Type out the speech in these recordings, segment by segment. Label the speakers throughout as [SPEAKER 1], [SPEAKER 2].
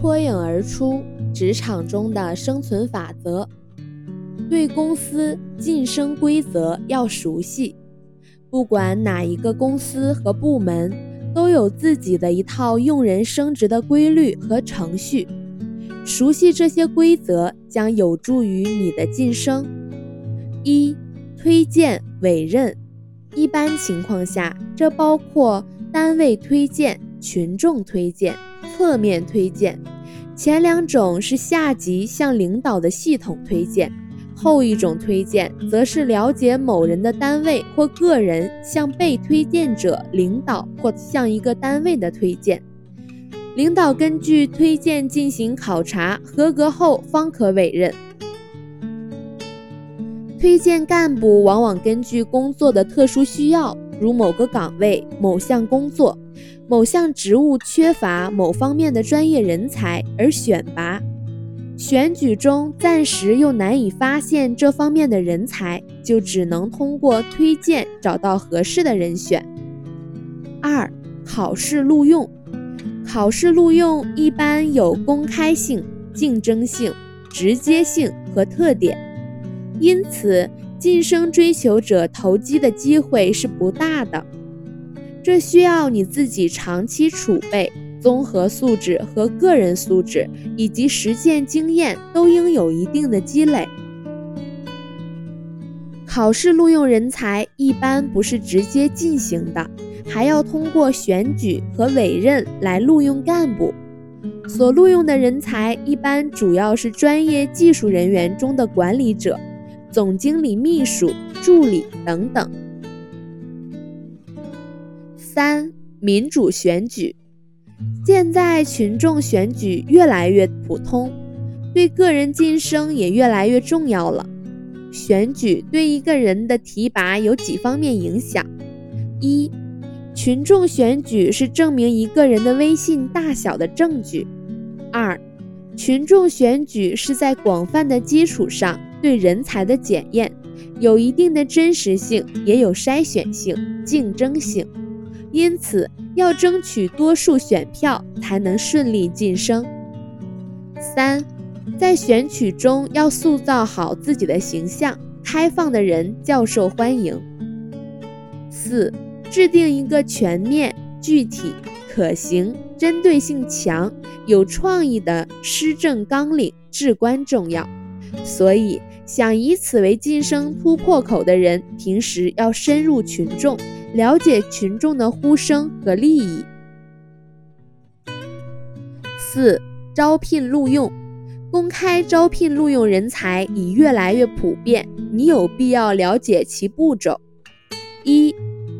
[SPEAKER 1] 脱颖而出，职场中的生存法则。对公司晋升规则要熟悉，不管哪一个公司和部门，都有自己的一套用人升职的规律和程序。熟悉这些规则将有助于你的晋升。一、推荐委任。一般情况下，这包括单位推荐、群众推荐、侧面推荐。前两种是下级向领导的系统推荐。后一种推荐，则是了解某人的单位或个人向被推荐者、领导或向一个单位的推荐。领导根据推荐进行考察，合格后方可委任。推荐干部往往根据工作的特殊需要，如某个岗位、某项工作、某项职务缺乏某方面的专业人才而选拔。选举中暂时又难以发现这方面的人才，就只能通过推荐找到合适的人选。二、考试录用。考试录用一般有公开性、竞争性、直接性和特点，因此晋升追求者投机的机会是不大的。这需要你自己长期储备。综合素质和个人素质以及实践经验都应有一定的积累。考试录用人才一般不是直接进行的，还要通过选举和委任来录用干部。所录用的人才一般主要是专业技术人员中的管理者、总经理秘书、助理等等。三、民主选举。现在群众选举越来越普通，对个人晋升也越来越重要了。选举对一个人的提拔有几方面影响：一、群众选举是证明一个人的威信大小的证据；二、群众选举是在广泛的基础上对人才的检验，有一定的真实性，也有筛选性、竞争性。因此，要争取多数选票才能顺利晋升。三，在选举中要塑造好自己的形象，开放的人较受欢迎。四，制定一个全面、具体、可行、针对性强、有创意的施政纲领至关重要。所以，想以此为晋升突破口的人，平时要深入群众。了解群众的呼声和利益。四、招聘录用，公开招聘录用人才已越来越普遍，你有必要了解其步骤。一、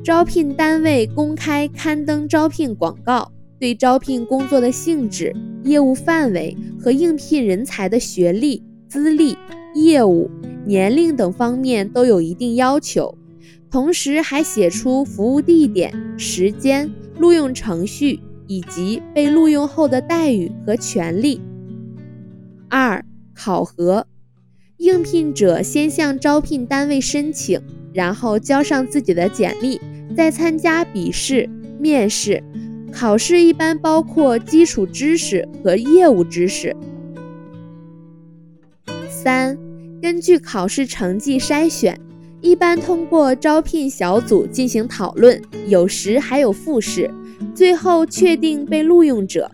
[SPEAKER 1] 招聘单位公开刊登招聘广告，对招聘工作的性质、业务范围和应聘人才的学历、资历、业务、年龄等方面都有一定要求。同时还写出服务地点、时间、录用程序以及被录用后的待遇和权利。二、考核，应聘者先向招聘单位申请，然后交上自己的简历，再参加笔试、面试。考试一般包括基础知识和业务知识。三、根据考试成绩筛选。一般通过招聘小组进行讨论，有时还有复试，最后确定被录用者。